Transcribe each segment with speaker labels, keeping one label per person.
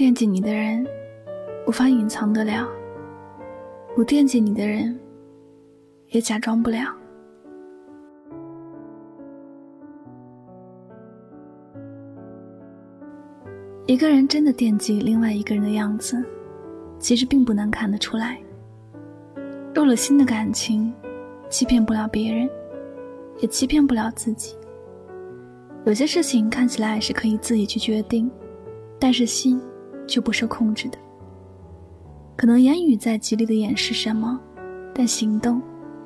Speaker 1: 惦记你的人，无法隐藏得了；不惦记你的人，也假装不了。一个人真的惦记另外一个人的样子，其实并不难看得出来。入了心的感情，欺骗不了别人，也欺骗不了自己。有些事情看起来是可以自己去决定，但是心却不受控制的。可能言语在极力的掩饰什么，但行动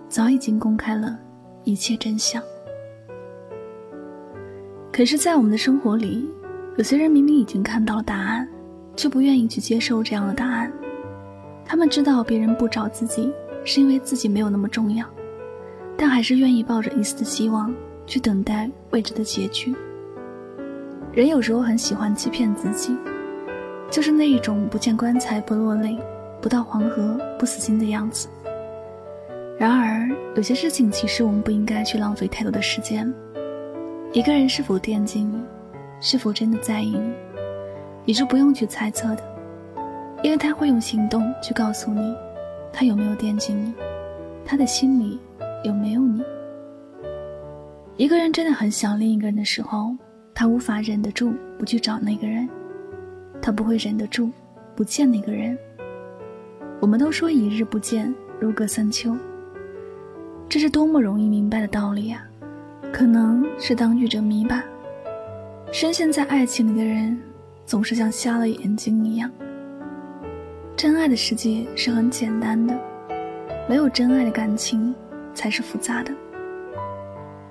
Speaker 1: 早已经公开了一切真相。可是，在我们的生活里，有些人明明已经看到了答案，却不愿意去接受这样的答案。他们知道别人不找自己，是因为自己没有那么重要，但还是愿意抱着一丝的希望。去等待未知的结局。人有时候很喜欢欺骗自己，就是那一种不见棺材不落泪，不到黄河不死心的样子。然而，有些事情其实我们不应该去浪费太多的时间。一个人是否惦记你，是否真的在意你，你是不用去猜测的，因为他会用行动去告诉你，他有没有惦记你，他的心里有没有你。一个人真的很想另一个人的时候，他无法忍得住不去找那个人，他不会忍得住不见那个人。我们都说一日不见如隔三秋，这是多么容易明白的道理啊！可能是当局者迷吧。深陷在爱情里的人，总是像瞎了眼睛一样。真爱的世界是很简单的，没有真爱的感情才是复杂的。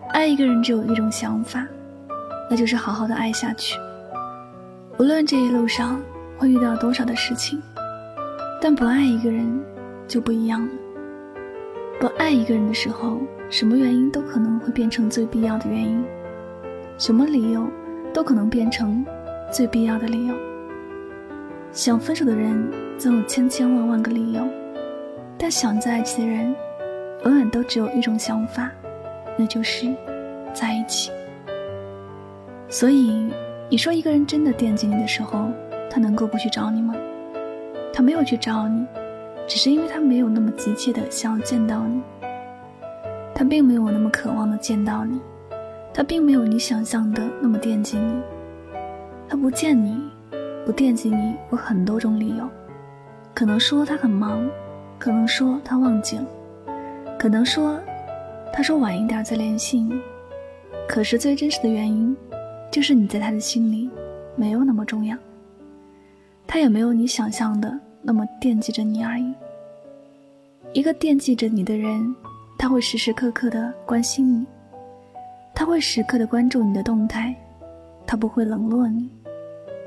Speaker 1: 爱一个人只有一种想法，那就是好好的爱下去。无论这一路上会遇到多少的事情，但不爱一个人就不一样了。不爱一个人的时候，什么原因都可能会变成最必要的原因，什么理由都可能变成最必要的理由。想分手的人总有千千万万个理由，但想在一起的人，永远都只有一种想法。那就是在一起。所以，你说一个人真的惦记你的时候，他能够不去找你吗？他没有去找你，只是因为他没有那么急切的想要见到你。他并没有那么渴望的见到你，他并没有你想象的那么惦记你。他不见你，不惦记你，有很多种理由。可能说他很忙，可能说他忘记了，可能说。他说晚一点再联系你，可是最真实的原因，就是你在他的心里没有那么重要，他也没有你想象的那么惦记着你而已。一个惦记着你的人，他会时时刻刻的关心你，他会时刻的关注你的动态，他不会冷落你，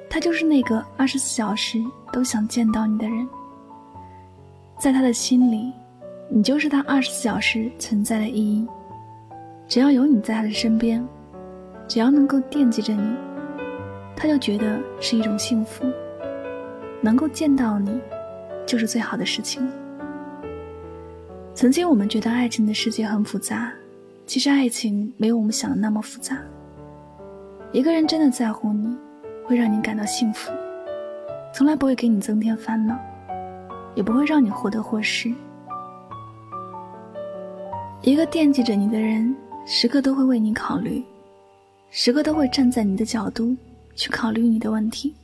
Speaker 1: 他就是那个二十四小时都想见到你的人，在他的心里。你就是他二十四小时存在的意义。只要有你在他的身边，只要能够惦记着你，他就觉得是一种幸福。能够见到你，就是最好的事情。曾经我们觉得爱情的世界很复杂，其实爱情没有我们想的那么复杂。一个人真的在乎你，会让你感到幸福，从来不会给你增添烦恼，也不会让你获得或失。一个惦记着你的人，时刻都会为你考虑，时刻都会站在你的角度去考虑你的问题。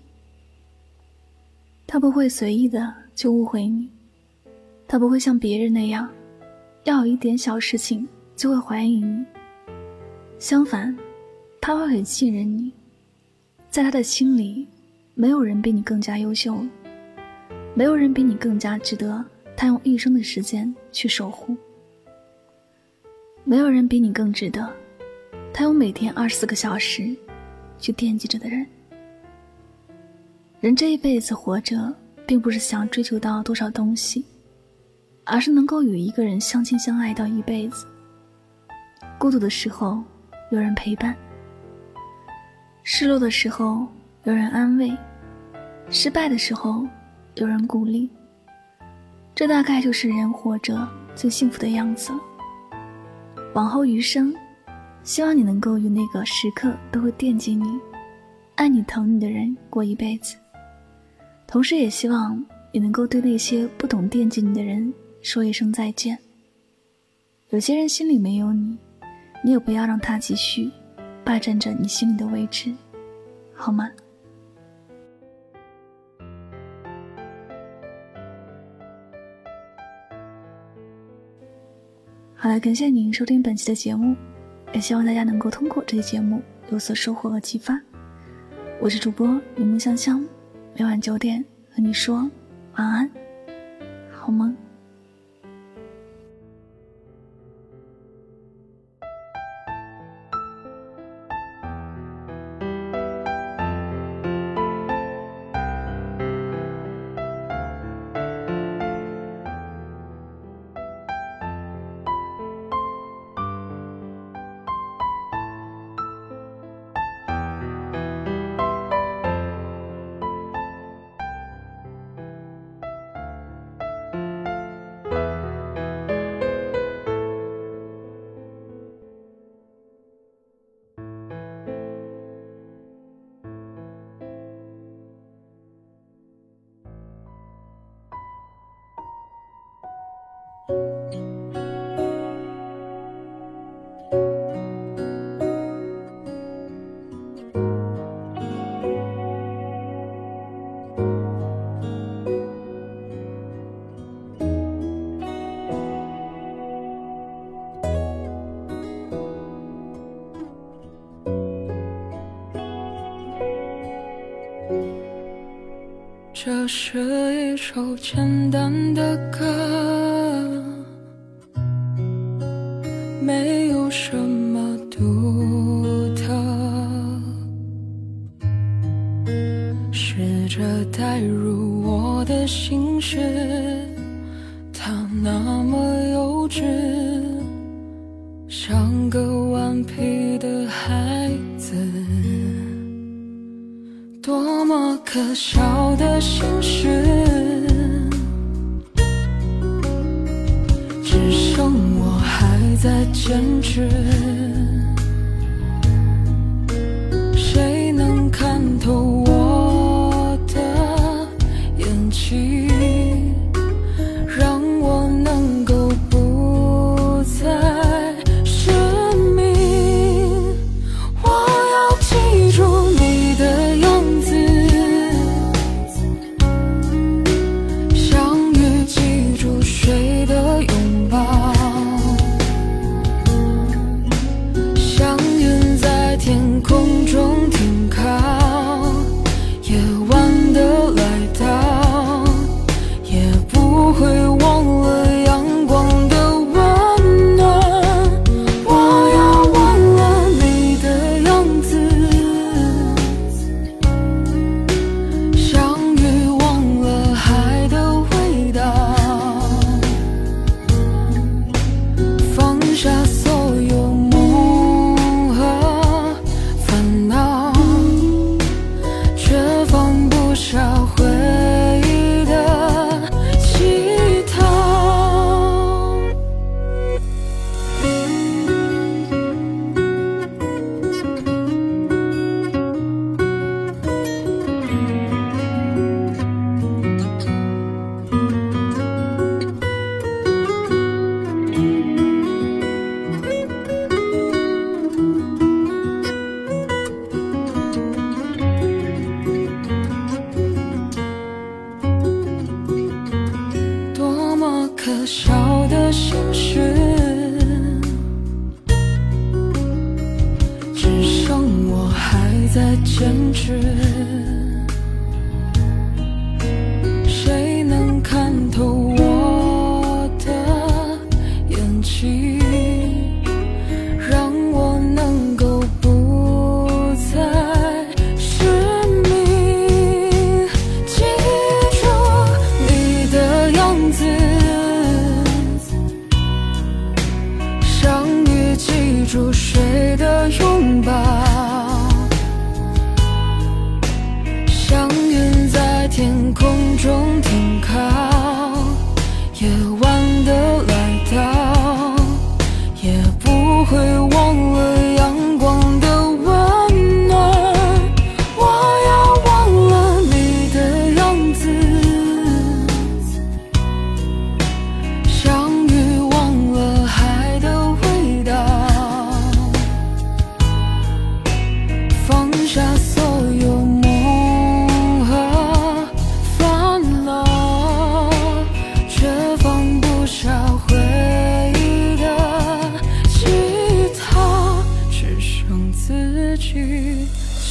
Speaker 1: 他不会随意的就误会你，他不会像别人那样，要有一点小事情就会怀疑你。相反，他会很信任你，在他的心里，没有人比你更加优秀，没有人比你更加值得他用一生的时间去守护。没有人比你更值得，他用每天二十四个小时去惦记着的人。人这一辈子活着，并不是想追求到多少东西，而是能够与一个人相亲相爱到一辈子。孤独的时候有人陪伴，失落的时候有人安慰，失败的时候有人鼓励。这大概就是人活着最幸福的样子。往后余生，希望你能够与那个时刻都会惦记你、爱你、疼你的人过一辈子。同时也希望你能够对那些不懂惦记你的人说一声再见。有些人心里没有你，你也不要让他继续霸占着你心里的位置，好吗？好了，感谢您收听本期的节目，也希望大家能够通过这期节目有所收获和启发。我是主播柠檬香香，每晚九点和你说晚安，好梦。
Speaker 2: 是一首简单的歌，没有什么多么可笑的心事，只剩我还在坚持。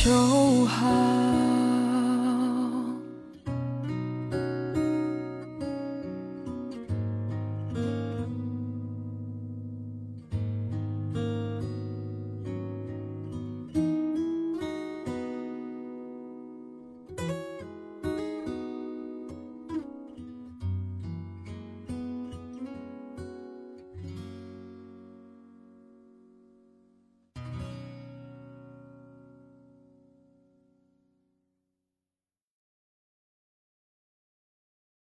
Speaker 2: 就好。